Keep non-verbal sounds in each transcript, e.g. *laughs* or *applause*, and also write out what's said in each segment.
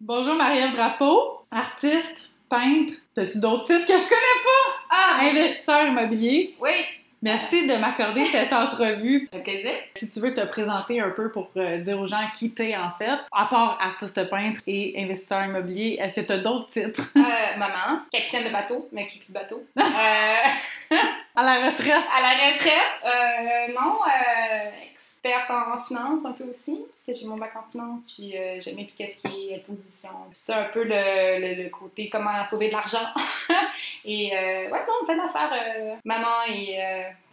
Bonjour Marie-Ève Drapeau, artiste, peintre. T'as-tu d'autres titres que je connais pas? Ah. Investisseur immobilier. Oui, Merci de m'accorder *laughs* cette entrevue. ça plaisir. Si tu veux te présenter un peu pour euh, dire aux gens qui t'es en fait, à part artiste peintre et investisseur immobilier, est-ce que tu as d'autres titres? Euh, maman, capitaine de bateau, mais qui plus de bateau. *laughs* Euh, *laughs* à la retraite? à la retraite, euh, non, euh, experte en finance un peu aussi, parce que j'ai mon bac en finance, puis euh, j'aime bien tout ce qui est position. Puis c'est un peu le, le- le côté comment sauver de l'argent. *laughs* et euh, ouais, non, plein d'affaires. euh, maman et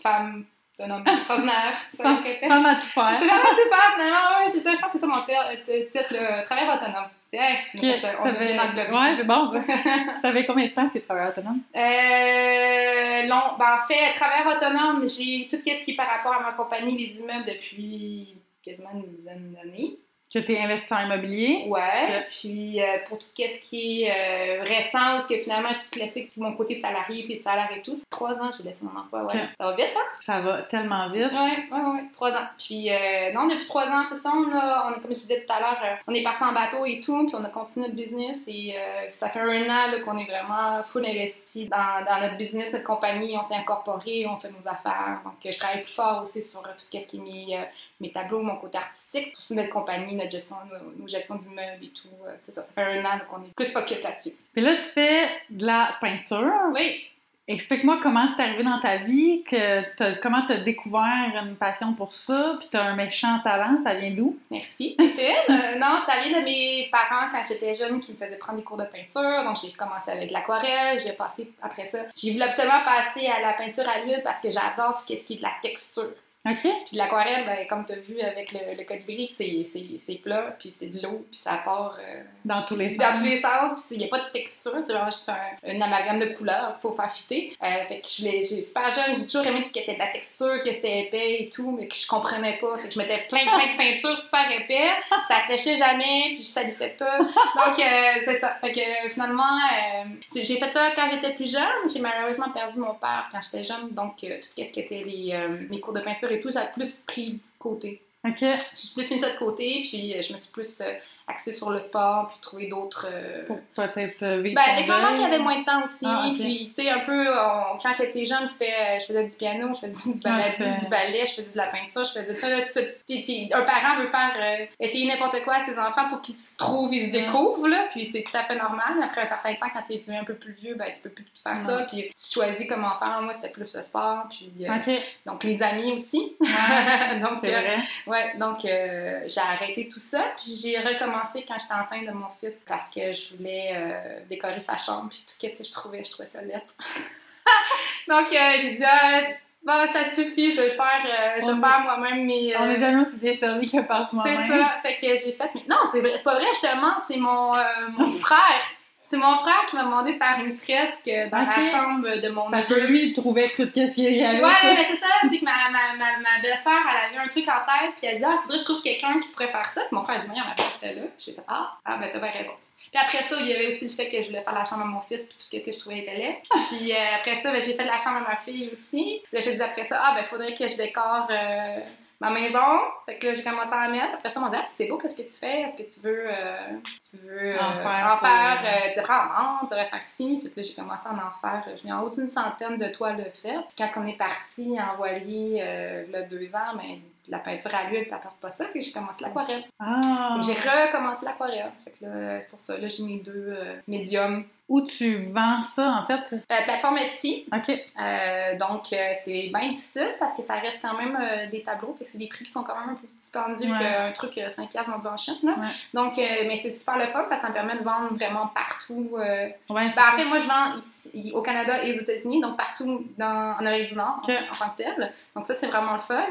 femme, un homme extraordinaire. *laughs* Femme- à tout faire. C'est vraiment tout faire, finalement. Ouais, c'est ça, je pense que c'est ça mon titre, le travailleur autonome. Hey, on Ok, a fait- on ça fait... Ouais, c'est bon ça. *laughs* ça fait combien de temps que tu travailles autonome? Euh, long, ben en fait, travailleur autonome, j'ai tout ce qui est par rapport à ma compagnie, les immeubles, depuis quasiment une dizaine d'années. Que tu es investisseur immobilier. Ouais. Puis euh, pour tout ce qui est euh, récent, parce que finalement, j'ai laissé mon côté salarié puis de salaire et tout, c'est trois ans j'ai laissé mon emploi. Ouais. Ça va vite, hein? Ça va tellement vite. Ouais, ouais, ouais, trois ans. Puis, euh, non, depuis trois ans, c'est ça, on a, on a, comme je disais tout à l'heure, on est parti en bateau et tout, puis on a continué notre business et ça fait un an qu'on est vraiment full investi dans, dans notre business, notre compagnie, on s'est incorporé, on fait nos affaires. Donc, je travaille plus fort aussi sur tout ce qui est mes, mes tableaux, mon côté artistique, pour notre compagnie, notre gestion, nos, nos gestions d'immeubles et tout. Euh, c'est ça, ça fait un an qu'on est plus focus là-dessus. Puis là, tu fais de la peinture. Oui, Explique-moi comment c'est arrivé dans ta vie, que t'as- comment tu as découvert une passion pour ça, puis tu as un méchant talent, ça vient d'où? Merci. *laughs* Euh, non, ça vient de mes parents quand j'étais jeune qui me faisaient prendre des cours de peinture. Donc, j'ai commencé avec l'aquarelle. J'ai passé après ça. J'ai voulu absolument passer à la peinture à l'huile parce que j'adore tout ce qui est de la texture. OK? Puis l'aquarelle, ben, comme tu as vu avec le, le colibri, c'est, c'est, c'est plat, puis c'est de l'eau, puis ça part euh, Dans tous les dans sens. tous les sens, puis il n'y a pas de texture, c'est vraiment juste un, un amalgame de couleurs qu'il faut faire fitter. Euh, fait que je super jeune, j'ai toujours aimé que c'était de la texture, que c'était épais et tout, mais que je comprenais pas. Fait que je mettais plein, plein de peinture super épais, ça séchait jamais, puis je salissais tout. Donc, euh, c'est ça. Fait que euh, finalement, euh, j'ai fait ça quand j'étais plus jeune. J'ai malheureusement perdu mon père quand j'étais jeune, donc euh, tout ce qui était les, euh, mes cours de peinture et tout, j'ai plus pris de côté. OK. J'ai plus mis ça de côté, puis euh, je me suis plus euh, axée sur le sport, puis trouver d'autres. euh, Pour peut-être euh, vivre ben, avec maman qui avait moins de temps aussi, Ah, puis tu sais, un peu, on- quand t'es jeune, tu fais, euh, je faisais du piano, je faisais du, ballet, Ah, tu du ballet, je faisais de la peinture, je faisais, tu là, tu- tu- t'es- un parent veut faire, euh, essayer n'importe quoi à ses enfants pour qu'ils se trouvent, ils se découvrent, là, puis c'est tout à fait normal, après un certain temps, quand t'es un peu plus vieux, ben, tu peux plus faire ça, puis tu choisis comment faire, moi, c'était plus le sport, puis euh, donc les amis aussi, *laughs* donc, vrai. Ouais, donc j'ai arrêté tout ça, puis j'ai recommencé quand j'étais enceinte de mon fils parce que je voulais euh, décorer sa chambre, puis tout ce que je trouvais, je trouvais ça lettre. *laughs* donc euh, j'ai dit, ah, bon, ça suffit, je vais faire, euh, je vais faire moi-même mes. On euh, est jamais aussi bien servi que par c'est soi-même. ça, fait que j'ai fait. Mais non, c'est vrai- c'est pas vrai, justement, c'est mon, mon *laughs* frère. C'est mon frère qui m'a demandé de faire une fresque dans la chambre de mon Parce que lui, il trouvait tout ce qu'il y avait. Ouais, ça. mais c'est ça, c'est que ma, ma, ma, ma belle-sœur, elle avait un truc en tête, puis elle dit, ah, faudrait que je trouve quelqu'un qui pourrait faire ça. Puis mon frère a dit, mais on m'a pas fait là. J'ai fait, ah, ah, ben t'as bien raison. Puis après ça, il y avait aussi le fait que je voulais faire la chambre à mon fils, puis tout ce que je trouvais était laid. Puis euh, après ça, ben, j'ai fait la chambre à ma fille aussi. Puis là, j'ai dit après ça, ah, ben faudrait que je décore euh, ma maison. Fait que là, j'ai commencé à la mettre. Après ça, on m'a dit, ah, c'est beau, qu'est-ce que tu fais? Est-ce que tu veux, euh, tu veux euh, En faire en faire, euh, tu devrais en vendre, tu devrais faire ci. Fait que là, j'ai commencé à en faire. euh, Je n'ai en haut d'une centaine de toiles faites. Puis quand on est parti en voilier, euh, là, deux ans, ben, la peinture à l'huile, t'apportes pas ça. Puis j'ai commencé l'aquarelle. Ah. J'ai recommencé l'aquarelle. Fait que là, c'est pour ça. Là, j'ai mes deux euh, médiums. Où tu vends ça, en fait? Euh, plateforme Etsy. OK. Euh, donc, c'est bien difficile parce que ça reste quand même des tableaux. Fait que c'est des prix qui sont quand même un peu dispendieux Ouais. qu'un truc euh, 5$ vendu en Chine. Là. Ouais. Donc, mais c'est super le fun parce que ça me permet de vendre vraiment partout. Ouais, Ben, en ça. fait, moi, je vends ici, au Canada et aux États-Unis, donc partout dans, en Amérique du Nord en, en tant que tel. Donc, ça, c'est vraiment le fun.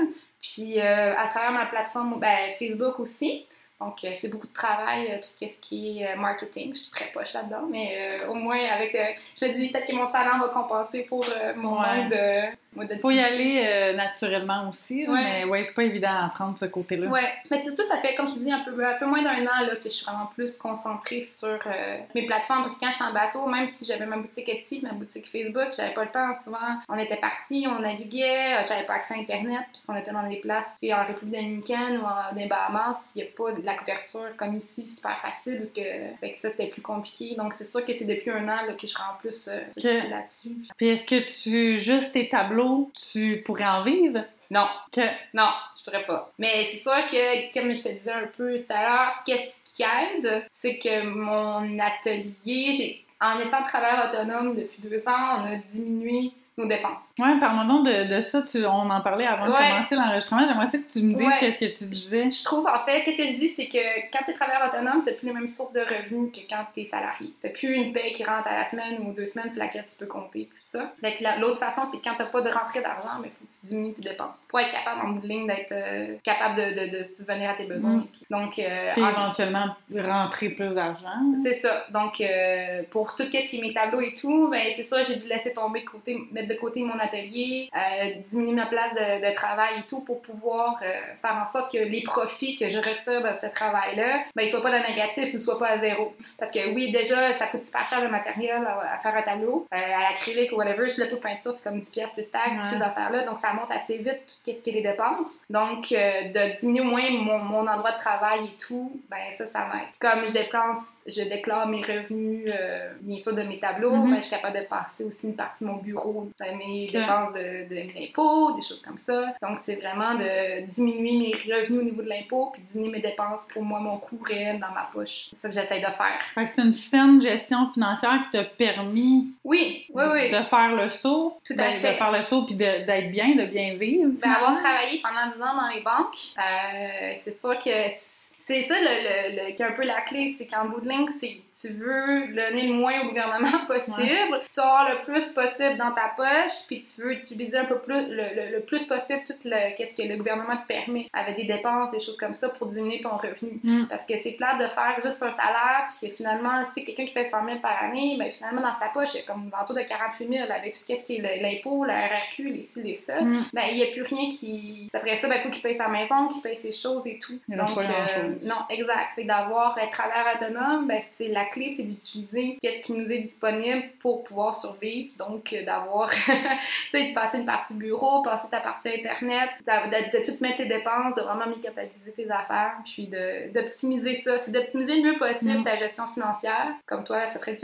Puis, euh, à travers ma plateforme, ben, Facebook aussi. Donc, euh, c'est beaucoup de travail, euh, tout ce qui est euh, marketing. Je suis très poche là-dedans, mais euh, au moins, avec. euh, je me dis peut-être que mon talent va compenser pour euh, mon Ouais. manque de, Faut y aller euh, naturellement aussi, Ouais. mais ouais, c'est pas évident à apprendre ce côté-là. Ouais, mais c'est surtout, ça fait, comme je te dis, un peu, un peu moins d'un an là, que je suis vraiment plus concentrée sur euh, mes plateformes. Parce que quand j'étais en bateau, même si j'avais ma boutique Etsy, ma boutique Facebook, j'avais pas le temps. Souvent, on était partis, on naviguait, euh, j'avais pas accès à Internet, parce qu'on était dans des places, en République dominicaine ou en, dans les Bahamas, il n'y a pas de la couverture comme ici, super facile, parce que, fait que ça, c'était plus compliqué. Donc, c'est sûr que c'est depuis un an là, que je serai en plus euh, là-dessus. Puis est-ce que tu, juste tes tableaux, tu pourrais en vivre? Non, Que... Non, je pourrais pas. Mais c'est sûr que, comme je te disais un peu tout à l'heure, ce qui, aide, c'est que mon atelier, en étant travailleur autonome depuis deux ans, on a diminué nos dépenses. Ouais, donc de, de ça. Tu, on en parlait avant de commencer l'enregistrement. J'aimerais que tu me dises Ouais. qu'est-ce que tu disais. Je trouve, en fait, qu'est-ce que je dis, c'est que quand tu es travailleur autonome, tu plus les mêmes sources de revenus que quand tu es salarié. Tu plus une paie qui rentre à la semaine ou deux semaines sur laquelle tu peux compter, tout ça. Fait l'autre façon, c'est quand tu pas de rentrée d'argent, il faut que tu diminues tes dépenses. Pour être capable, en bout de ligne, d'être euh, capable de, de, de subvenir à tes besoins Mm. et tout. Donc, euh, Puis en- éventuellement rentrer plus d'argent. C'est ça. Donc, euh, pour tout ce qui est mes tableaux et tout, ben, c'est ça, j'ai dû laisser tomber de côté, mettre de côté mon atelier, euh, diminuer ma place de, de travail et tout pour pouvoir euh, faire en sorte que les profits que je retire de ce travail-là, ben, ils soient pas de négatif ou soient pas à zéro. Parce que oui, déjà, ça coûte super cher le matériel à, à faire un tableau, euh, à l'acrylique ou whatever. Je le de peinture, c'est comme 10 pièces plus tag, Ouais. ces affaires-là. Donc, ça monte assez vite, tout ce qui est les dépenses. Donc, de diminuer au moins mon, mon endroit de travail et tout, ben ça, ça m'aide. Comme je dépense, je déclare mes revenus, bien sûr, de mes tableaux, ben, je suis capable de passer aussi une partie de mon bureau dans mes dépenses de, de l'impôt, des choses comme ça. Donc, c'est vraiment de diminuer mes revenus au niveau de l'impôt, puis diminuer mes dépenses pour moi, mon coût réel dans ma poche. C'est ça que j'essaie de faire. Fait que c'est une saine gestion financière qui t'a permis Oui, oui, oui. de faire le saut. Tout à ben, fait. De faire le saut puis d'être bien, de bien vivre. Ben, avoir travaillé pendant 10 ans dans les banques, euh, c'est sûr que c'est ça le, le- le- qui est un peu la clé, c'est qu'en bout de ligne, c'est tu veux donner le moins au gouvernement *laughs* possible, tu vas avoir le plus possible dans ta poche, puis tu veux utiliser un peu plus, le, le- plus possible tout le, qu'est-ce que le gouvernement te permet, avec des dépenses, des choses comme ça, pour diminuer ton revenu. Mm. Parce que c'est plate de faire juste un salaire, puis que finalement, tu sais, quelqu'un qui fait 100 000 par année, ben finalement, dans sa poche, il y a comme autour de 48 000 avec tout ce qui est l'impôt, la RRQ, les ci, les ça Mm. ben il n'y a plus rien qui. Après ça, ben, il faut qu'il paye sa maison, qu'il paye ses choses et tout. Donc. Non, exact. Fait d'avoir un travailleur autonome, ben, c'est la clé, c'est d'utiliser qu'est-ce qui nous est disponible pour pouvoir survivre. Donc, euh, d'avoir, *laughs* tu sais, de passer une partie bureau, passer ta partie Internet, de, de, tout mettre tes dépenses, de vraiment mécapitaliser tes affaires, puis d'optimiser ça. C'est d'optimiser le mieux possible Mm. ta gestion financière. Comme toi, ça serait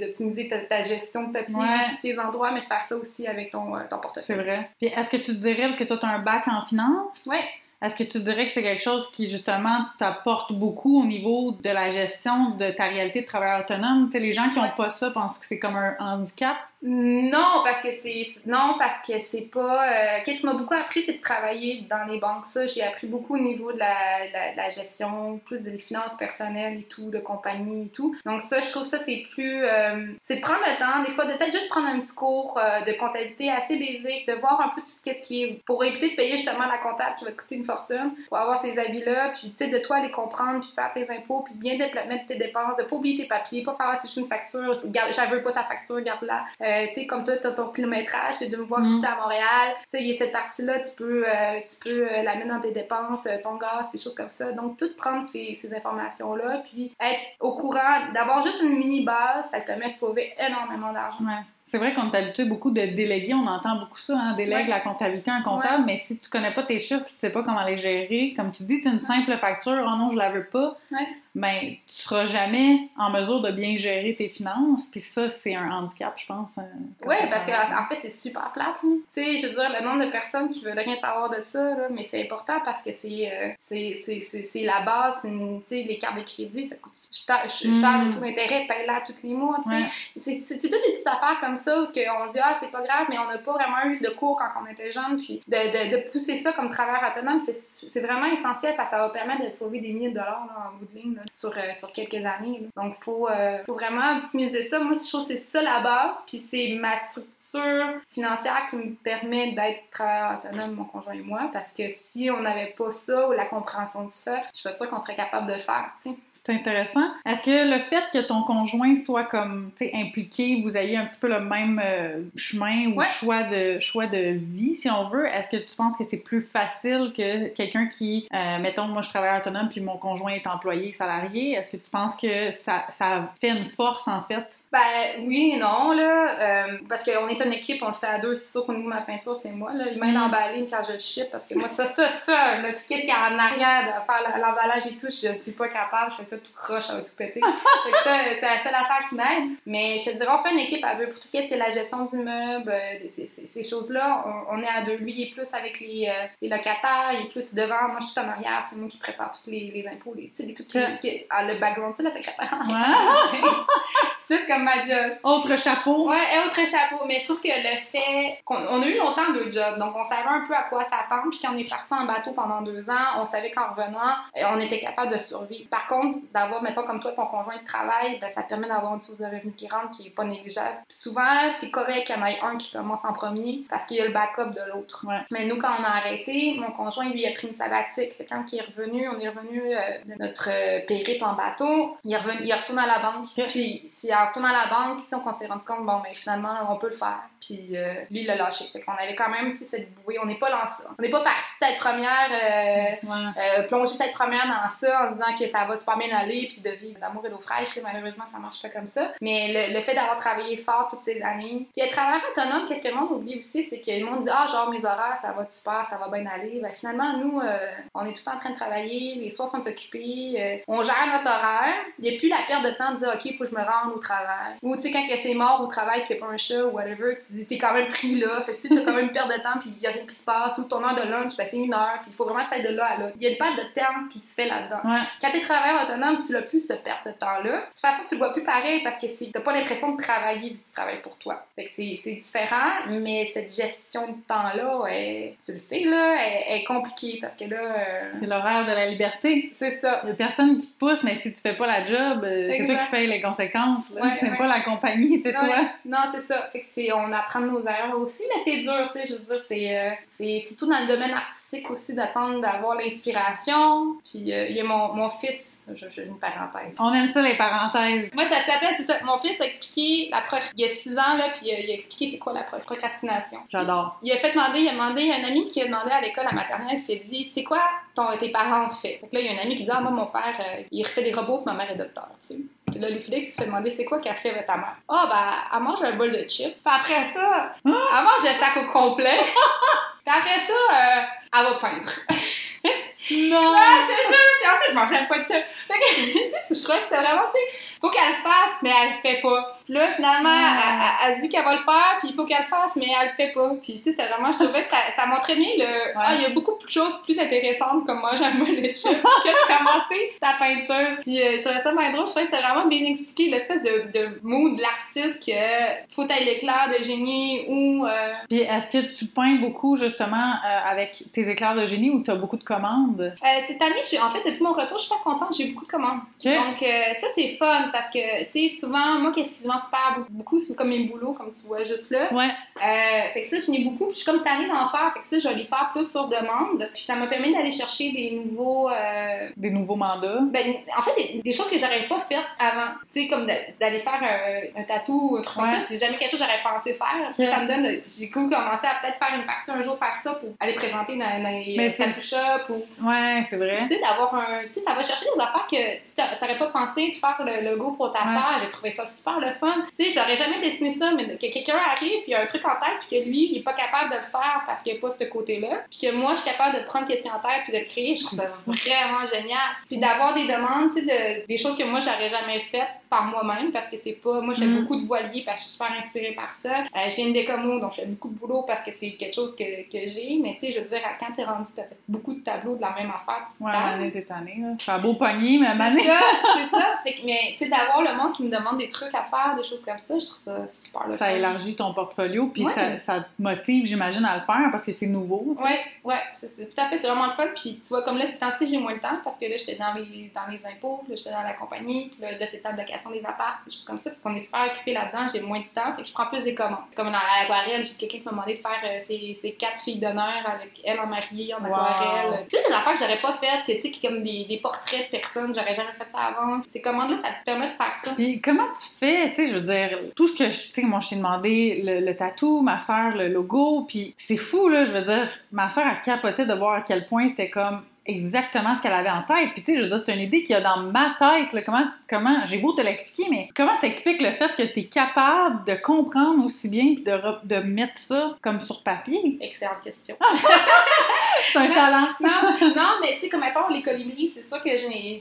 d'optimiser ta, ta gestion de papier, Ouais. tes endroits, mais de faire ça aussi avec ton, euh, ton C'est portefeuille. vrai. Puis est-ce que tu dirais, parce que toi, tu as un bac en finance, Ouais. Est-ce que tu dirais que c'est quelque chose qui, justement, t'apporte beaucoup au niveau de la gestion de ta réalité de travailleur autonome? Tu sais, les gens qui n'ont pas ça pensent que c'est comme un handicap. Non, parce que c'est non parce que c'est pas. euh, Qu'est-ce qui m'a beaucoup appris, c'est de travailler dans les banques. Ça, j'ai appris beaucoup au niveau de la, la, gestion, plus des finances personnelles et tout, de compagnie et tout. Donc ça, je trouve ça c'est plus, euh, c'est de prendre le temps, des fois, de peut-être juste prendre un petit cours euh, de comptabilité assez basique, de voir un peu tout ce qui est pour éviter de payer justement la comptable qui va te coûter une fortune, pour avoir ces habits-là, puis tu sais de toi les comprendre, puis faire tes impôts, puis bien mettre tes dépenses, de pas oublier tes papiers, pas faire ah, c'est juste une facture, j'avais pas ta facture, garde-la. Euh, tu sais, comme toi, tu as ton kilométrage, tu es de me voir Mm. ici à Montréal. Tu sais, il y a cette partie-là, tu peux, euh, tu peux euh, la mettre dans tes dépenses, ton gaz, ces choses comme ça. Donc, tout prendre ces, ces informations-là, puis être au courant, d'avoir juste une mini base, ça te permet de sauver énormément d'argent. Ouais. C'est vrai qu'on est habitué beaucoup de déléguer, on entend beaucoup ça, hein, délègue Ouais. la comptabilité en comptable, mais si tu connais pas tes chiffres, tu sais pas comment les gérer, comme tu dis, tu une simple facture, oh non, je la veux pas, Ouais. Ben tu seras jamais en mesure de bien gérer tes finances, puis ça, c'est un handicap, je pense. quand Oui, parce qu'en fait, c'est super plate. là. Tu sais, je veux dire, le nombre de personnes qui veulent rien savoir de ça, là, mais c'est important parce que c'est euh, c'est- c'est- c'est- c'est la base. c'est une- Tu sais, les cartes de crédit, ça coûte cher, cher Mm. de taux d'intérêt, paye-la tous les mois. tu sais. Ouais. C'est toutes des petites affaires comme ça où qu'on dit, ah, c'est pas grave, mais on n'a pas vraiment eu de cours quand on était jeune. Puis de, de, de pousser ça comme travailleur autonome, c'est c'est vraiment essentiel parce que ça va permettre de sauver des milliers de dollars là, en bout de ligne là, sur, euh, sur quelques années. Donc, il faut, euh, faut vraiment optimiser ça. Moi, je trouve que c'est ça la base. Puis c'est ma structure financière qui me permet d'être travailleur autonome, mon conjoint et moi. Parce que si on n'avait pas ça ou la compréhension de ça, je suis pas sûre qu'on serait capable de le faire. C'est intéressant. Est-ce que le fait que ton conjoint soit comme, tu sais, impliqué, vous ayez un petit peu le même euh, chemin ou Ouais. choix de choix de vie, si on veut, est-ce que tu penses que c'est plus facile que quelqu'un qui, euh, mettons, moi je travaille autonome puis mon conjoint est employé salarié, est-ce que tu penses que ça, ça fait une force en fait? Ben oui et non, là. euh, parce qu'on est une équipe, on le fait à deux. C'est sûr qu'au niveau de ma peinture, c'est moi, là. Il m'aide à Mm. quand je le ship. Parce que moi, ça, ça, ça, là, tout ce qu'il y a en arrière de faire la- l'emballage et tout, je ne suis pas capable. Je fais ça tout croche, ça va tout péter. *laughs* fait que ça, c'est la seule affaire qui m'aide. Mais je te dirais, on fait une équipe à deux pour tout ce qui est la gestion d'immeuble, euh, ces, choses-là. On, on est à deux. Lui, il est plus avec les, euh, les locataires, il est plus devant. Moi, je suis tout en arrière. C'est moi qui prépare tous les, les impôts, les, qui- ah, le background, sais, la secrétaire. *laughs* *laughs* c'est plus comme ma job. Autre chapeau. Ouais, et autre chapeau. Mais je trouve que le fait qu'on on a eu longtemps deux jobs, donc on savait un peu à quoi s'attendre. Puis quand on est parti en bateau pendant deux ans, on savait qu'en revenant, on était capable de survivre. Par contre, d'avoir, mettons, comme toi, ton conjoint de travail, ben, ça te permet d'avoir une source de revenus qui rentre qui est pas négligeable. Puis souvent, c'est correct qu'il y en ait un qui commence en premier parce qu'il y a le backup de l'autre. Ouais. Mais nous, quand on a arrêté, mon conjoint, lui, a pris une sabbatique. Fait quand il est revenu, on est revenu euh, de notre euh, périple en bateau, il est, revenu, il est retourné à la banque. Puis, est retourné à la banque, on s'est rendu compte, bon, mais finalement, on peut le faire. Puis, euh, lui, il l'a lâché. Fait qu'on avait quand même, cette bouée. On n'est pas lancé. On n'est pas parti tête première, euh, Ouais. euh, plonger tête première dans ça en disant que ça va super bien aller, puis de vivre d'amour et d'eau fraîche. Malheureusement, ça marche pas comme ça. Mais le, le fait d'avoir travaillé fort toutes ces années, puis être travailleur autonome, qu'est-ce que le monde oublie aussi, c'est que le monde dit ah genre mes horaires, ça va super, ça va bien aller. Ben finalement, nous, euh, on est tout le temps en train de travailler, les soirs sont occupés, euh, on gère notre horaire. Il n'y a plus la perte de temps de dire ok, faut que je me rende au travail. Ou tu sais quand c'est mort au travail, qu'il n'y a pas un chat ou whatever, tu dis t'es quand même pris là, fait que tu sais, t'as quand même une perte de temps, puis il y a rien qui se passe. Ou ton heure de lunch, ben c'est une heure, puis il faut vraiment que aille de là à là. Il y a une perte de temps qui se fait là-dedans. Ouais. Quand t'es travailleur autonome, tu l'as plus cette perte de temps-là. De toute façon, tu le vois plus pareil parce que t'as pas l'impression de travailler vu que tu travailles pour toi. Fait que c'est différent, mais cette gestion de temps-là, tu le sais, là, elle, est compliquée parce que là, euh, C'est l'horaire de la liberté. c'est ça. Il y a personne qui te pousse, mais si tu fais pas la job, euh, c'est toi qui payes les conséquences. Là. Ouais, c'est ouais. pas la compagnie, c'est toi. Non, c'est ça. Fait que c'est, on apprend de nos erreurs aussi, mais c'est dur, tu sais. Je veux dire, c'est, euh, c'est surtout dans le domaine artistique aussi d'attendre d'avoir l'inspiration. Puis euh, il y a mon, mon fils, je, je une parenthèse. On aime ça, les parenthèses. Moi, ça s'appelle, c'est ça. Mon fils a expliqué la proc... il y a six ans, là, puis euh, il a expliqué c'est quoi la proc- procrastination. J'adore. Il a fait demander, il a demandé, a un ami qui a demandé à l'école, à maternelle, qui a dit c'est quoi ton, tes parents ont fait. Que là, il y a un ami qui dit ah, moi, mon père, euh, il refait des robots, puis ma mère est docteur, tu sais. Puis là, lui, Félix, il se fait demander c'est quoi qu'a fait ta mère? Ah, ben, elle mange un bol de chips. Puis après ça, elle mange le sac au complet. *laughs* puis après ça, euh, elle va peindre. *laughs* Non! Je te jure! Puis en fait, je même pas de chips. Fait que, *laughs* tu sais, je trouvais que c'est vraiment, tu sais, faut qu'elle le fasse, mais elle le fait pas. Puis là, finalement, Ah. elle, elle- elle dit qu'elle va le faire, puis il faut qu'elle le fasse, mais elle le fait pas. Puis, tu sais, c'était vraiment, je trouvais que ça, ça montrait bien le. Ah, il y a beaucoup de choses plus intéressantes comme moi, j'aime le chip, que de commencer ta peinture. Puis, euh, je trouvais ça bien drôle, je trouvais que c'était vraiment bien expliqué, l'espèce de, de mood de l'artiste que faut être l'éclair de génie ou. euh, Puis est-ce que tu peins beaucoup, justement, euh, avec tes éclairs de génie ou tu as beaucoup de commandes? Euh, cette année, en fait, depuis mon retour, je suis pas contente, j'ai eu beaucoup de commandes. Donc, euh, ça, c'est fun parce que, tu sais, souvent, moi, qu'est-ce qui se vend super beaucoup, c'est comme mes boulots, comme tu vois juste là. Ouais. Euh, fait que ça, je n'ai beaucoup, puis je suis comme tannée d'en faire. Fait que ça, je vais les faire plus sur demande. Puis ça m'a permis d'aller chercher des nouveaux. Des nouveaux mandats. ben, en fait, des, des choses que j'aurais pas faites avant. Tu sais, comme d'aller faire un, un tatou ou un truc comme ça. C'est jamais quelque chose que j'aurais pensé faire. Ça me donne. J'ai cool commencé à peut-être faire une partie un jour, faire ça pour aller présenter dans, dans les c'est- tattoo shops ou. Ouais, c'est vrai. Tu sais, d'avoir un. Tu sais, ça va chercher des affaires que tu t'aurais pas pensé de faire le logo pour ta Ouais. sœur. J'ai trouvé ça super le fun. Tu sais, j'aurais jamais dessiné ça, mais que quelqu'un arrive, puis il a un truc en tête, puis que lui, il est pas capable de le faire parce qu'il a pas ce côté-là. Puis que moi, je suis capable de prendre qu'est-ce qu'il y a en tête, puis de le créer. Je trouve ça *laughs* vraiment génial. Puis d'avoir des demandes, tu sais, de, des choses que moi, j'aurais jamais faites par moi-même parce que c'est pas. Moi, je fais Mm. beaucoup de voiliers parce que je suis super inspirée par ça. Euh, j'ai une décomo, donc je fais beaucoup de boulot parce que c'est quelque chose que, que j'ai. Mais tu sais, je veux dire, quand t'es rendu, t'as fait beaucoup de tableaux de la même affaire, tu Ouais, t'es tannée, là. C'est un beau pogné, mais C'est Mané. ça, *laughs* c'est ça. Fait que, mais tu sais, d'avoir le monde qui me demande des trucs à faire des choses comme ça. Je trouve ça super le Ça fun. élargit ton portfolio, puis Ouais. ça, ça te motive, j'imagine, à le faire parce que c'est nouveau. Ouais, ouais, c'est c'est- tout à fait, c'est vraiment le fun. Puis tu vois, comme là, ces temps-ci, j'ai moins de temps parce que là, j'étais dans les, dans les impôts, puis là, j'étais dans la compagnie, puis là, là c'est de location des apparts, des choses comme ça. Fait qu'on est super occupé là-dedans, j'ai moins de temps, fait que je prends plus des commandes. Comme dans l'aquarelle, j'ai quelqu'un qui m'a demandé de faire euh, ses, ses quatre filles d'honneur avec elle en mariée, en Wow. aquarelle. Affaires que j'aurais pas faites, que tu sais, comme des, portraits de personnes, j'aurais jamais fait ça avant. Ces commandes-là, ça te permet de faire ça. Puis comment tu fais, tu sais, je veux dire, tout ce que je, tu sais, moi, je t'ai demandé, le, le tatou, ma soeur, le logo, puis c'est fou, là, je veux dire, ma soeur a capoté de voir à quel point c'était comme exactement ce qu'elle avait en tête. Puis tu sais, je veux dire, c'est une idée qu'il y a dans ma tête, là, comment, comment, j'ai beau te l'expliquer, mais comment t'expliques le fait que t'es capable de comprendre aussi bien puis de, re- de mettre ça comme sur papier? Excellente question. *laughs* C'est un talent. Non, non, mais tu sais, comme mettons, les colibris, c'est sûr que je n'ai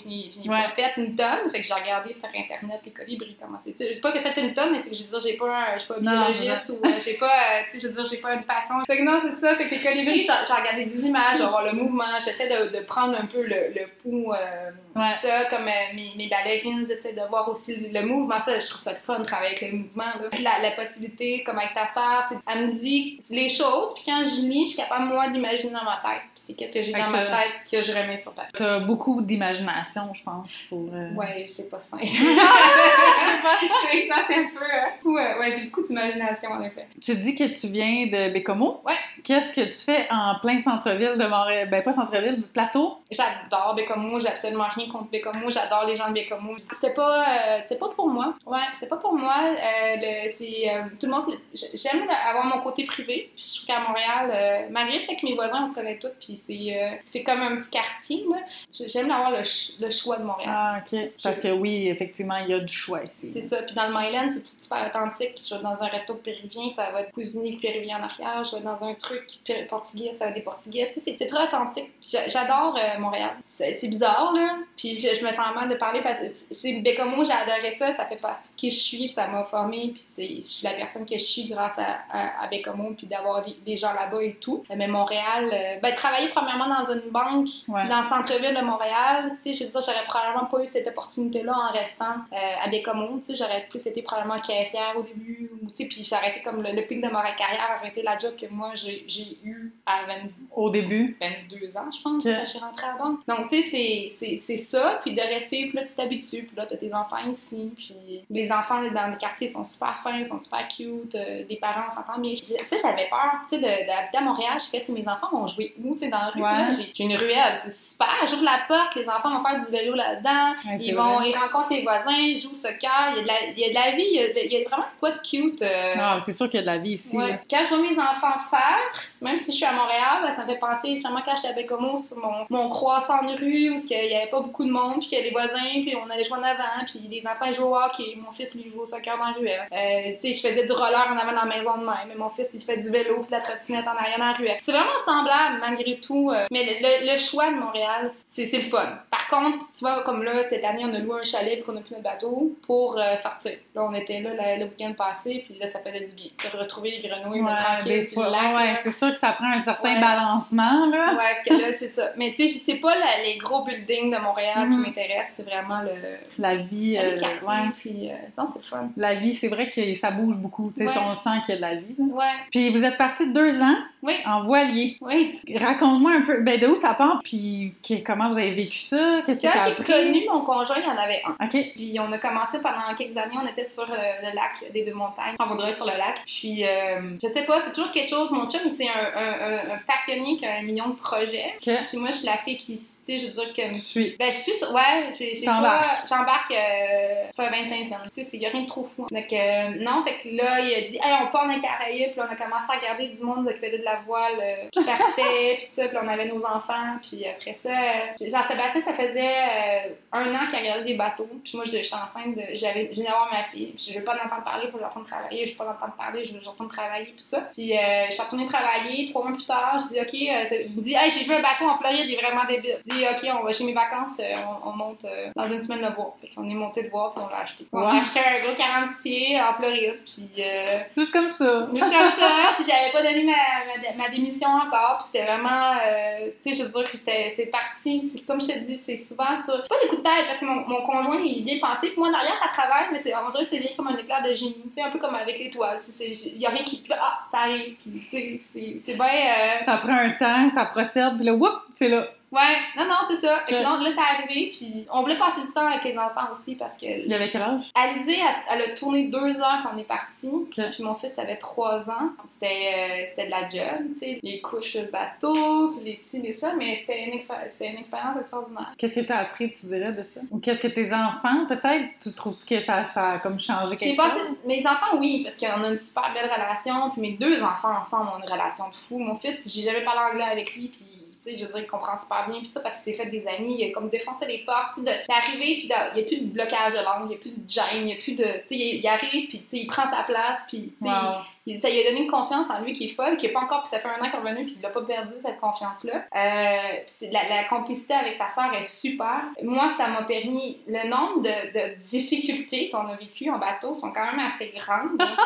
Ouais. pas fait une tonne. Fait que j'ai regardé sur Internet les colibris, comment c'est. Je sais pas que j'ai fait une tonne, mais c'est que je veux dire, j'ai pas, un- Non, biologiste ou euh, j'ai pas, euh, tu sais, je veux dire, j'ai pas une passion. Fait que non, c'est ça. Fait que les colibris, j'ai regardé des images, on va voir le mouvement. J'essaie de, de prendre un peu le, pouls, euh, Ouais. ça, comme euh, mes, mes ballerines, j'essaie de voir aussi le, le mouvement. Ça, je trouve ça le fun de travailler avec le mouvement. Là. La, la possibilité, comme avec ta sœur, c'est- elle me dit les choses, puis quand je lis, je suis capable, moi, d'imaginer dans ma tête. Puis c'est qu'est-ce que j'ai dans ma tête que je remets sur papier. T'as beaucoup d'imagination, je pense, pour... euh, Ouais, c'est pas *laughs* simple. *laughs* c'est ça, c'est un peu. euh, ouais, ouais, j'ai beaucoup d'imagination en effet. Tu dis que tu viens de Bécomo. Ouais. Qu'est-ce que tu fais en plein centre-ville de Montréal? Ben, pas centre-ville, plateau? J'adore Bécomo, j'ai absolument rien contre Bécomo, j'adore les gens de Bécomo. C'est pas, euh, c'est pas pour moi. Ouais, c'est pas pour moi. Euh, le- c'est euh, tout le monde. J'aime avoir mon côté privé. Puis je trouve qu'à Montréal, malgré le fait que mes voisins on se connaît tous, puis c'est, c'est comme un petit quartier. Là. J'aime avoir le, ch- le choix de Montréal. Ah, OK. Parce que oui, effectivement, il y a du choix ici. C'est ça. Puis dans le Myland, c'est tout super authentique. Je vais dans un resto péruvien, ça va être cuisiné péruvien en arrière. Je vais dans un truc portugais, ça va être des portugais. Tu sais, c'est- c'est très authentique. J'adore Montréal. C'est c'est bizarre, là. Puis je, je me sens mal de parler parce que c'est Bécomo, j'ai adoré ça. Ça fait partie de qui je suis, puis ça m'a formé. Puis c'est- je suis la personne que je suis grâce à, à, à Bécomo, puis d'avoir des, gens là-bas et tout. Mais Montréal, euh, ben, travailler premièrement dans une banque Ouais. dans le centre-ville de Montréal, tu sais, je veux dire, j'aurais probablement pas eu cette opportunité-là en restant euh, à Bécomo, tu sais, j'aurais plus été probablement caissière au début, ou, tu sais, puis j'ai arrêté comme le, le pic de ma carrière, arrêté la job que moi j'ai eu à 20 Au début? 22 ans, je pense, Ok. quand j'ai rentré à la banque. Donc, tu sais, c'est ça, puis de rester, puis là, tu t'habitues, puis là, t'as tes enfants ici, puis les enfants dans les quartiers sont super fins, sont super cute, euh, des parents s'entendent bien. J'ai- Tu sais, j'avais peur, tu sais, d'habiter à Montréal, je sais qu'est-ce que mes enfants vont jouer où, tu sais, dans la rue, Ouais. J'ai une ruelle, c'est super, j'ouvre la porte, les enfants vont faire du vélo là-dedans, Ouais, ils vont, vrai. ils rencontrent les voisins, ils jouent au soccer, il y a de la, il y a de la vie, il y a, de- il y a vraiment de quoi de cute. euh, Non, c'est sûr qu'il y a de la vie ici. Ouais. Quand je vois mes enfants faire, même si je suis à Montréal, ben, ça me fait penser justement quand j'étais à Bécomo sur mon, mon croissant de rue où il n'y avait pas beaucoup de monde, puis qu'il y a les voisins, puis on allait jouer en avant, puis les enfants jouaient au hockey, mon fils lui joue au soccer dans la ruelle. Euh, tu sais, je faisais du roller en avant dans la maison de même, mais mon fils il fait du vélo, puis de la trottinette en arrière dans la ruelle. C'est vraiment semblable malgré tout, euh, mais le, le- le choix de Montréal, c'est le fun. Par contre, tu vois, comme là, cette année, on a loué un chalet, puis qu'on a pris notre bateau pour euh, sortir. Là, on était là le, le week-end passé, puis là, ça faisait du bien. Tu sais, retrouver les grenouilles, Ouais, tranquille, puis le lac. ouais, c'est sûr que ça prend un certain Ouais. balancement, là. Ouais, parce que là, c'est ça. Mais tu sais, je sais pas les gros buildings de Montréal qui Mhm. m'intéressent, c'est vraiment le. La vie, le euh, quartier, ouais. puis. euh, non, c'est fun. La vie, c'est vrai que ça bouge beaucoup. Ouais. on sent qu'il y a de la vie. là. Ouais, Puis vous êtes parti de deux ans Oui. en voilier. oui. Raconte-moi un peu, ben de où ça part, puis que- comment vous avez vécu ça, qu'est-ce que Quand j'ai connu mon conjoint, il y en avait un. Ok. Puis on a commencé pendant quelques années, on était sur euh, le lac des deux montagnes, en Vaudreuil sur le lac. Puis euh, je sais pas, c'est toujours quelque chose. Mon chum, c'est un, un, un- un passionné qui a un million de projets. Ok. Puis moi, je suis la fille qui, tu sais, je veux dire que Je suis. Ben, je suis. Ouais. J'embarque euh, sur un 25 cents. Tu sais, il y a rien de trop fou. Donc, euh, non, fait que là, il a dit, hey, on part dans les Caraïbes. Puis on a commencé à regarder du monde qui faisait de la voile, euh, qui partait, *laughs* puis tout ça. Puis on avait nos enfants. Puis après ça, euh, Jean-Sébastien, ça faisait euh, un an qu'il regardait des bateaux. Puis moi, j'étais enceinte, de... j'avais, je venais d'avoir ma fille. Puis je veux pas en entendre parler, il faut que je retourne travailler. Je veux pas en entendre parler, je veux que je retourne travailler, tout ça. Puis je suis retournée travailler. Trois mois plus tard, je dis, OK, il me dit, hey, j'ai vu un bateau en Floride, il est vraiment débile. Je dis, OK, on va chez mes vacances, on, on monte dans une semaine le voir. Fait qu'on est monté le voir, puis on l'a acheté. On Wow. a acheté un gros 46 pieds en Floride, puis Juste comme ça. juste comme ça, puis j'avais pas donné ma, ma, ma démission encore, puis c'était vraiment, euh, tu sais, je veux dire c'est parti, comme je te dis, c'est souvent sur, pas des coups de tête, parce que mon, mon conjoint, il est bien pensé, puis moi, derrière, ça travaille, mais on dirait que c'est bien comme un éclair de génie, tu sais, un peu comme avec l'étoile, tu sais, il y a rien qui, ah, ça arrive, puis c'est bien, euh, Ça prend un temps, ça procède, puis là, whoop, c'est là. Ouais, non, non, c'est ça, Fait que non, là, ça arrivé, puis on voulait passer du temps avec les enfants aussi, parce que Il y avait quel âge? Alizée, elle, elle a tourné deux ans quand on est parti. Puis mon fils avait trois ans. C'était euh, c'était de la job, tu sais, les couches sur le bateau, puis les ci, les ça, mais c'était une, une expérience extraordinaire. Qu'est-ce que tu as appris, tu dirais, de ça? Ou qu'est-ce que tes enfants, peut-être, tu trouves que ça, ça a comme changé J'ai quelque passé, chose? mes enfants, oui, parce qu'on a une super belle relation, puis mes deux enfants ensemble ont une relation de fou. Mon fils, j'ai jamais parlé anglais avec lui, puis sais, je veux dire, il comprend super bien, puis ça, parce qu'il s'est fait des amis, il a comme défoncé les portes, d'arriver, puis il n'y a plus de blocage de langue, il n'y a plus de gêne, il n'y a plus de, tu sais, il, il arrive, puis il prend sa place, puis Wow. il- ça lui a donné une confiance en lui qui est folle, qui n'est pas encore, puis ça fait un an qu'il est revenu, puis il n'a pas perdu cette confiance-là. Euh, la, la complicité avec sa sœur est super. Moi, ça m'a permis, le nombre de, de difficultés qu'on a vécues en bateau sont quand même assez grandes. hein. *laughs*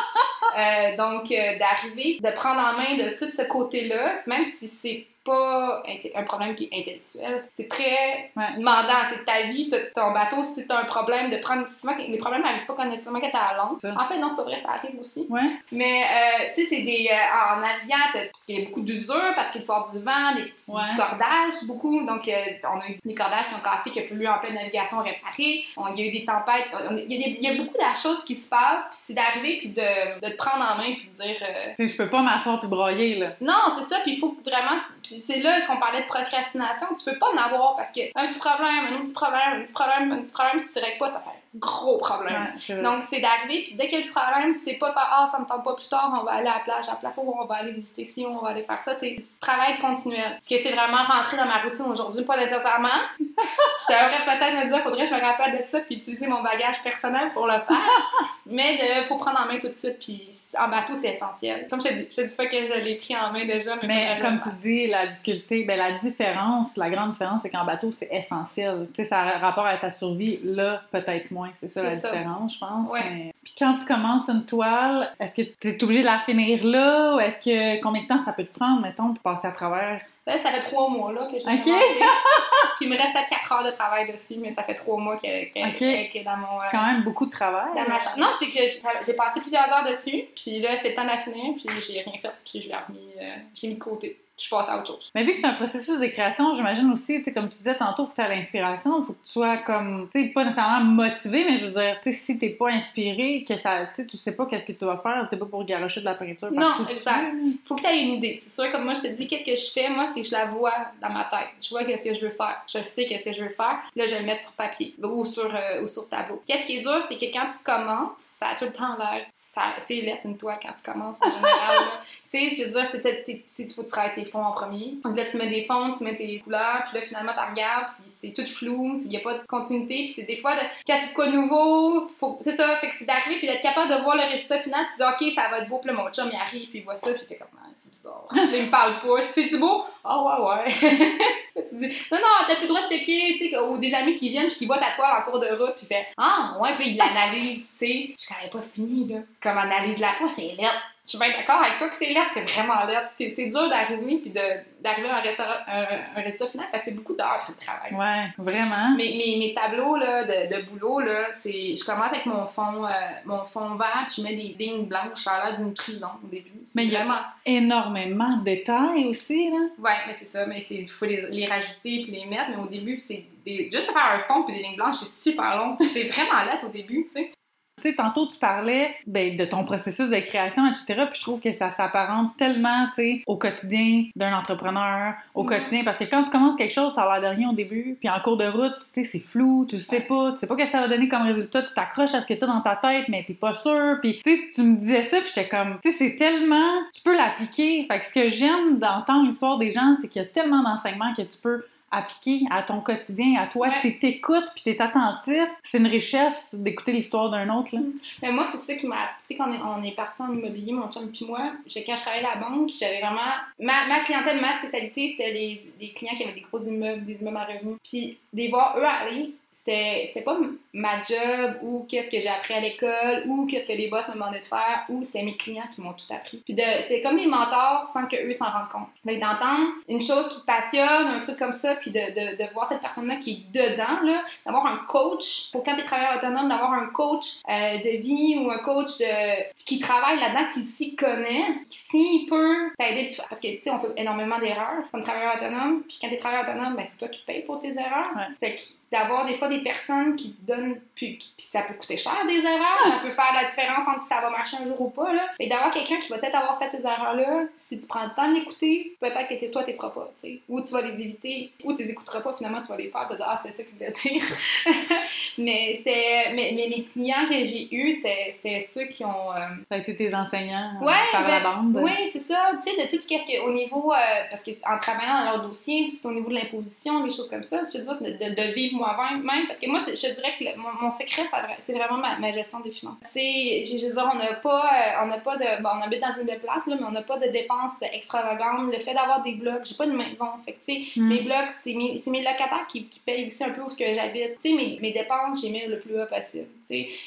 Euh, donc, euh, d'arriver, de prendre en main de tout ce côté-là, même si c'est pas un problème qui est intellectuel, c'est très Ouais. demandant. C'est ta vie, t'as- ton bateau, si tu as un problème de prendre. Souvent, les problèmes n'arrivent pas nécessairement quand t'es à Londres. En fait, non, c'est pas vrai, ça arrive aussi. Ouais. Mais, euh, tu sais, c'est des. euh, en naviguant, t'as- parce qu'il y a beaucoup d'usure, parce qu'il y a du sort du vent, des petits Ouais. du cordage, beaucoup. Donc, euh, on a eu des cordages qui ont cassé, qu'il a fallu en pleine navigation réparer. On- Il y a eu des tempêtes. on- Il y, a des- il y a beaucoup de choses qui se passent, puis c'est d'arriver, puis de, de te prendre en main, puis de dire. Tu sais, je peux pas m'asseoir puis broyer, là. non, c'est ça, puis il faut que vraiment. tu- Puis c'est là qu'on parlait de procrastination. Tu peux pas en avoir parce que un petit problème, un autre petit problème, un petit problème, un petit problème, si tu règles pas, ça fait un gros problème. Ouais. Donc, c'est d'arriver, puis dès qu'il y a du problème, c'est pas de faire Ah, ça me tente pas plus tard, on va aller à la plage, à la place où on va aller visiter ci, on va aller faire ça. C'est du travail continuel. Parce que c'est vraiment rentré dans ma routine aujourd'hui, pas nécessairement. *laughs* Je devrais peut-être me dire, faudrait que je me rappelle de ça, puis utiliser mon bagage personnel pour le faire. *laughs* Mais il faut prendre en main tout de suite, puis en bateau, c'est essentiel. Comme je te dis, je te dis pas que je l'ai pris en main déjà, mais, Mais comme tu dis, la difficulté, ben la différence, la grande différence, c'est qu'en bateau, c'est essentiel. Tu sais, ça a rapport à ta survie, là, peut-être moins. C'est ça la ça. différence, je pense. Ouais. Mais- Puis quand tu commences une toile, est-ce que tu es obligé de la finir là ou est-ce que combien de temps ça peut te prendre, mettons, pour passer à travers? Là, ça fait trois mois là, que j'ai Ok. commencé. *laughs* puis il me reste à quatre heures de travail dessus, mais ça fait trois mois que, que, Ok. que- que dans mon... C'est quand même beaucoup de travail. Dans ma cha- Non, c'est que j'ai passé plusieurs heures dessus, puis là, c'est le temps de la finir, puis j'ai rien fait, puis je l'ai remis, euh, j'ai mis de côté. Je suis passée à autre chose. Mais vu que c'est un processus de création, j'imagine aussi, comme tu disais tantôt, faut que tu l'inspiration, il faut que tu sois comme, tu sais, pas nécessairement motivé, mais je veux dire, tu sais, si t'es pas inspiré, que ça, tu tu sais pas qu'est-ce que tu vas faire, t'es pas pour garocher de la peinture Non, exact. Faut que tu aies une idée. C'est sûr, comme moi, je te dis, qu'est-ce que je fais, moi, c'est que je la vois dans ma tête. Je vois qu'est-ce que je veux faire. Je sais qu'est-ce que je veux faire. Là, je vais le mettre sur papier ou sur, euh, ou sur tableau. Qu'est-ce qui est dur, c'est que quand tu commences, ça a tout le temps l'air. ça- C'est lettre une toile quand tu commences, en général. *laughs* tu sais, je veux dire, c'est peut-être tes- si tu faut que tu en premier. Donc là, tu mets des fonds, tu mets tes couleurs, puis là, finalement, tu regardes, puis c'est tout flou, il n'y a pas de continuité, puis c'est des fois, de, de quoi nouveau, faut, c'est ça, fait que c'est d'arriver, puis d'être capable de voir le résultat final, puis de dire, OK, ça va être beau, puis là, mon chum, il arrive, puis il voit ça, puis il fait comme, Ah, c'est bizarre. *laughs* Il me parle pas, c'est-tu beau? Ah, ouais, ouais. *laughs* tu dis, non, non, t'as plus le droit de checker, tu sais, ou des amis qui viennent, puis qui voient ta toile en cours de route, puis fait, ah, ouais, puis il l'analyse, tu sais. Je n'avais pas fini, là. Comme analyse la quoi, c'est lettre. Je suis bien d'accord avec toi que c'est lettre, c'est vraiment lettre. Puis c'est dur d'arriver, puis d'arriver à un, restaurant- un, un résultat final, parce que c'est beaucoup d'heures de travail. Ouais, vraiment. Mes, mes, mes tableaux là, de, de boulot, là, c'est, je commence avec mon fond, euh, mon fond vert, puis je mets des lignes blanches à l'air d'une prison au début. Mais il y a- vraiment... Énormément de détails aussi, là. Ouais, mais c'est ça, mais il faut les, les rajouter puis les mettre, mais au début, c'est des, juste faire un fond puis des lignes blanches, c'est super long. C'est vraiment lettre au début, tu sais. Tu sais, tantôt, tu parlais ben, de ton processus de création, etc. Puis je trouve que ça s'apparente tellement, tu sais, au quotidien d'un entrepreneur, au Mhm. quotidien. Parce que quand tu commences quelque chose, ça a l'air de rien au début. Puis en cours de route, tu sais, c'est flou, tu sais pas. Tu sais pas ce que ça va donner comme résultat. Tu t'accroches à ce que tu as dans ta tête, mais t'es pas sûr. Puis, tu sais, tu me disais ça, puis j'étais comme, tu sais, c'est tellement... Tu peux l'appliquer. Fait que ce que j'aime d'entendre l'histoire des gens, c'est qu'il y a tellement d'enseignements que tu peux appliquer à ton quotidien, à toi. Ouais. Si t'écoutes puis t'es attentif, c'est une richesse d'écouter l'histoire d'un autre, là. Mais moi, c'est ça qui m'a. Tu sais, quand on est, on est parti en immobilier, mon chum puis moi, j'ai- quand je travaillais à la banque, j'avais vraiment. Ma, ma clientèle, ma spécialité, c'était les, les clients qui avaient des gros immeubles, des immeubles à revenus. Puis, des voir eux aller, c'était pas ma job ou qu'est-ce que j'ai appris à l'école ou qu'est-ce que les boss me demandaient de faire ou c'était mes clients qui m'ont tout appris. Puis c'est comme les mentors sans que eux s'en rendent compte. Fait d'entendre une chose qui te passionne, un truc comme ça, puis de, de, de voir cette personne-là qui est dedans, là, d'avoir un coach pour quand tu es travailleur autonome, d'avoir un coach euh, de vie ou un coach de, qui travaille là-dedans, qui s'y connaît, qui s'y peut t'aider. Parce que, tu sais, on fait énormément d'erreurs comme travailleur autonome, puis quand tu es travailleur autonome, ben, c'est toi qui payes pour tes erreurs. Ouais. Fait que d'avoir des fois des personnes qui te donnent, puis, puis ça peut coûter cher des erreurs, ça peut faire la différence entre si ça va marcher un jour ou pas, là. Et d'avoir quelqu'un qui va peut-être avoir fait ces erreurs-là, si tu prends le temps de l'écouter, peut-être que toi, t'es feras pas, tu sais. Ou tu vas les éviter, ou tu les écouteras pas, finalement, tu vas les faire, tu vas dire, ah, c'est ça qu'il voulait dire. *laughs* mais c'était, mais, mais les clients que j'ai eus, c'était, c'était ceux qui ont, euh, Ça a été tes enseignants euh, Ouais, par la ben, bande. Oui, c'est ça. Tu sais, de tout ce que, au niveau, euh, parce que en travaillant dans leur dossier, tout au niveau de l'imposition, des choses comme ça, je veux dire, de, de, de vivre moi-même, même, parce que moi, je te dirais que le- mon, mon secret, c'est vraiment ma, ma gestion des finances. Tu sais, je je veux dire, on n'a pas, euh, on n'a pas de, bon, on habite dans une belle place, là, mais on n'a pas de dépenses extravagantes. Le fait d'avoir des blocs, j'ai pas de maison, fait que, tu sais, Mm. mes blocs, c'est mes, locataires qui, qui payent aussi un peu où ce que j'habite. Tu sais, mes, mes dépenses, j'ai mis le plus bas possible.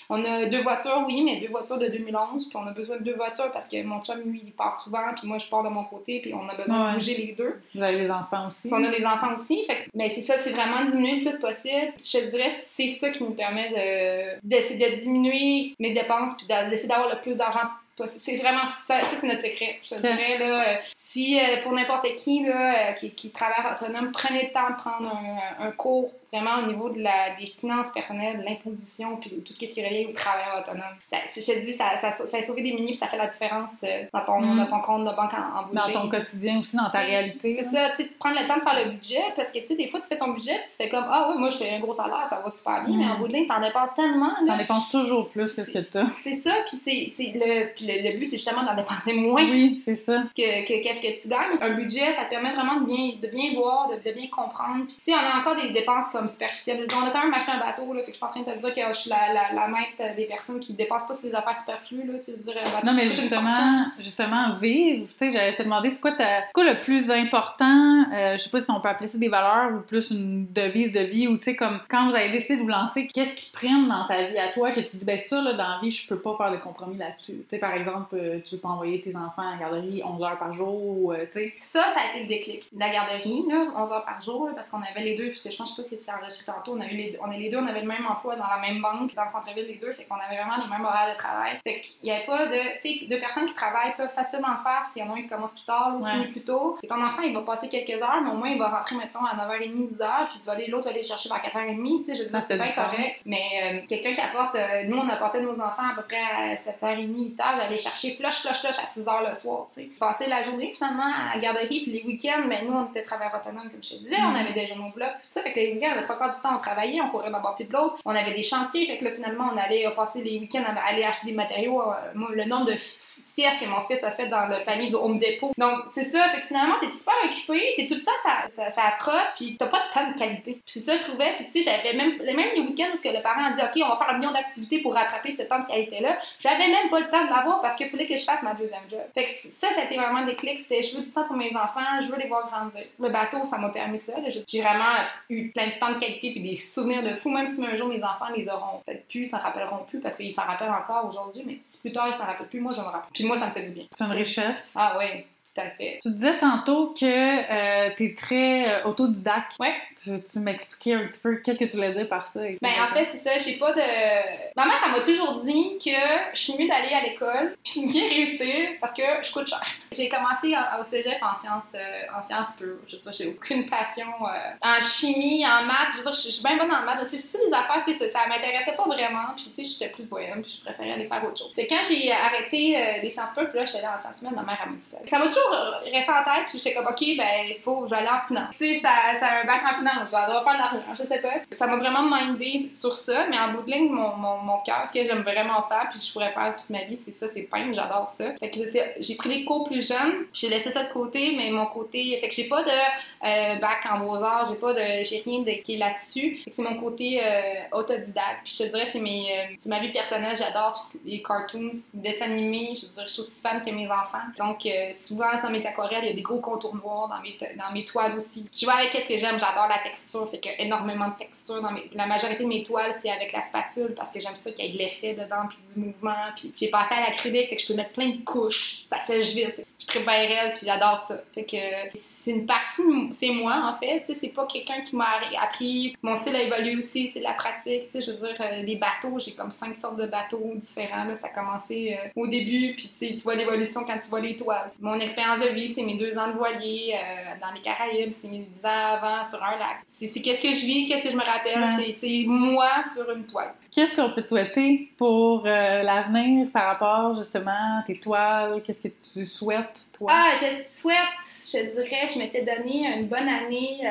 On a deux voitures, oui, mais deux voitures de 2011, puis on a besoin de deux voitures parce que mon chum, lui, il part souvent, puis moi, je pars de mon côté, puis on a besoin Ouais. de bouger les deux. Vous avez des enfants aussi. Puis on a des enfants aussi, fait mais c'est ça, c'est vraiment diminuer le plus possible. Je te dirais, c'est ça qui nous permet de, d'essayer de diminuer mes dépenses, puis de- d'essayer d'avoir le plus d'argent possible. C'est vraiment ça, ça c'est notre secret. Je te dirais, là, euh, si euh, pour n'importe qui, là, euh, qui, qui travaille autonome, prenez le temps de prendre un, un cours vraiment au niveau de la, des finances personnelles, de l'imposition, puis de tout ce qui est relié au travail autonome. Ça, je te dis, ça, ça fait sauver des minutes, puis ça fait la différence dans, ton, Mm. dans ton compte de banque en, en Dans ton quotidien aussi, dans ta réalité. C'est ça, tu sais, prendre le temps de faire le budget, parce que, tu sais, des fois, tu fais ton budget, puis tu fais comme, ah ouais, moi, je fais un gros salaire, ça va super bien, Mm. mais en bout de ligne, t'en dépenses tellement, T'en dépenses toujours plus que ce que t'as. C'est ça, puis c'est c'est le, puis le, le but, c'est justement d'en dépenser moins Oui, c'est ça. que que- qu'est-ce que tu gagnes. Un budget, ça te permet vraiment de bien, de bien voir, de, de bien comprendre. Puis, tu sais, on a encore des dépenses comme superficielles. On a quand même acheté un bateau, là, fait que je suis pas en train de te dire que je suis la, la, la maître des personnes qui dépensent pas ces affaires superflues, là, tu sais, je bateau, Non, mais justement, justement, vivre, tu sais, j'allais te demander, c'est quoi, quoi le plus important, euh, je sais pas si on peut appeler ça des valeurs ou plus une devise de vie, ou tu sais, comme quand vous avez décidé de vous lancer, qu'est-ce qui prime dans ta vie à toi que tu dis, ben ça, là, dans la vie, je peux pas faire de compromis là-dessus. Tu sais, par exemple, euh, tu veux pas envoyer tes enfants à la garderie 11 heures par jour, ou, euh, tu sais. Ça, ça a été le déclic. La garderie, là, 11 heures par jour, là, parce qu'on avait les deux, puisque je pense pas que c'est enregistré tantôt, on a eu les, on est les deux, on avait le même emploi dans la même banque, dans le centre-ville, les deux, fait qu'on avait vraiment les mêmes horaires de travail. Fait qu'il y avait pas de, tu sais, deux personnes qui travaillent peuvent facilement le faire s'il y en a un qui commence plus tard, l'autre Ouais. plus tôt. Et ton enfant, il va passer quelques heures, mais au moins, il va rentrer, mettons, à 9h30, 10h, puis tu vas aller, l'autre va aller le chercher vers 4h30, tu sais, je veux Ça dire, c'est sens. correct. Mais euh, quelqu'un qui apporte, euh, nous, on apportait nos enfants à peu près à 7h30, 8h, d'aller chercher flush, flush, flush à 6h le soir. Passer la journée, finalement, à la garderie, puis les week-ends, mais nous, on était travailleurs autonomes, comme je te disais, on Mm. avait des journaux blocs, tout ça, fait que les week-ends, le trois quarts du temps, on travaillait, on courait d'un bord puis de l'autre, on avait des chantiers, fait que là, finalement, on allait passer les week-ends à aller acheter des matériaux, euh, le nombre de siestes que mon fils a fait dans le panier du Home Depot. Donc, c'est ça, fait que finalement, t'es super occupé, t'es tout le temps ça, ça, ça trotte, puis t'as pas de temps de qualité. Puis ça, je trouvais, puis tu j'avais même, même les week-ends où le parent a dit, OK, on va faire un million d'activités pour rattraper ce temps de qualité-là, j'avais même pas le temps de l'avoir parce qu'il fallait que je fasse ma deuxième job. Fait que ça, ça a été vraiment des clics, c'était je veux du temps pour mes enfants, je veux les voir grandir. Le bateau, ça m'a permis ça. J'ai vraiment eu plein de temps de qualité puis des souvenirs de fou, même si un jour mes enfants les auront peut-être plus, s'en rappelleront plus parce qu'ils s'en rappellent encore aujourd'hui, mais si plus tard ils s'en rappellent plus, moi je me rappelle. Puis moi, ça me fait du bien. C'est une richesse. Ah oui, tout à fait. Tu disais tantôt que euh, t'es très euh, autodidacte. Ouais. Tu, tu m'expliquais un petit peu qu'est-ce que tu voulais dire par ça. Ben, en fait, c'est ça, j'ai pas de. Ma mère, elle m'a toujours dit que je suis mieux d'aller à l'école puis de bien réussir parce que je coûte cher. J'ai commencé en- au cégep en sciences, euh, en sciences pures. Je veux dire, j'ai aucune passion euh, en chimie, en maths. Je veux dire, je suis bien bonne en maths. Tu sais, des affaires, ça, ça m'intéressait pas vraiment. Puis, tu sais, j'étais plus bohème puis je préférais aller faire autre chose. Fait quand j'ai arrêté euh, les sciences pures, puis là, j'étais allée en sciences humaines, ma mère, elle m'a dit ça. Ça m'a toujours euh, resté en tête puis j'étais comme, OK, ben, il faut, je vais en finance. Tu sais, ça, ça a un bac en finance, je vais faire de l'argent, je sais pas. Ça m'a vraiment mindé sur ça, mais en bout de ligne, mon, mon, cœur, ce que j'aime vraiment faire, puis je pourrais faire toute ma vie, c'est ça, c'est peindre, j'adore ça. J'ai pris les cours plus jeunes, j'ai laissé ça de côté, mais mon côté, fait que j'ai pas de euh, bac en beaux-arts, j'ai pas j'ai rien de, qui est là-dessus. C'est mon côté euh, autodidacte. Puis je te dirais, c'est euh, ma vie personnelle, j'adore tous les cartoons, dessins animés, je veux dire, je suis aussi fan que mes enfants. Donc, euh, souvent, souvent dans mes aquarelles, il y a des gros contours noirs dans mes, dans mes toiles aussi. Je vois avec qu'est-ce que j'aime, j'adore la texture, fait qu'il y a énormément de texture. Dans mes, la majorité de mes toiles, c'est avec la spatule parce que j'aime ça qu'il y ait de l'effet dedans, puis du mouvement. Puis j'ai passé à l'acrylique, fait que je peux mettre plein de couches, ça sèche vite. Je suis très raide, puis j'adore ça. Fait que c'est une partie, c'est moi en fait, tu sais, c'est pas quelqu'un qui m'a appris. Mon style a évolué aussi, c'est de la pratique, tu sais, je veux dire, euh, des bateaux, j'ai comme cinq sortes de bateaux différents, là, ça a commencé euh, au début, puis tu vois l'évolution quand tu vois les toiles. Mon expérience de vie, c'est mes deux ans de voilier euh, dans les Caraïbes, c'est mes dix ans avant sur un lac. C'est qu'est-ce que je vis, qu'est-ce que je me rappelle, c'est moi sur une toile. Qu'est-ce qu'on peut te souhaiter pour l'avenir par rapport justement à tes toiles? Qu'est-ce que tu souhaites? Toi? Ah, je souhaite, je dirais, je m'étais donné une bonne année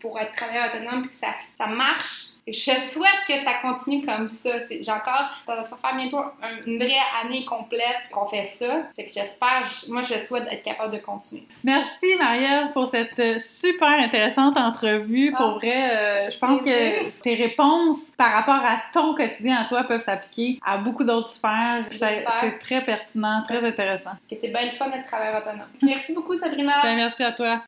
pour être travailleur autonome puis que ça, ça marche je souhaite que ça continue comme ça. J'ai encore, ça va faire bientôt une vraie année complète qu'on fait ça. Fait que j'espère, moi, je souhaite être capable de continuer. Merci, Marielle, pour cette euh, super intéressante entrevue. pour ah, vrai, euh, je pense que tes réponses par rapport à ton quotidien à toi peuvent s'appliquer à beaucoup d'autres sphères. C'est très pertinent, très intéressant. Parce que c'est bien le fun d'être travailleur autonome. Merci beaucoup, Sabrina. Ben, merci à toi.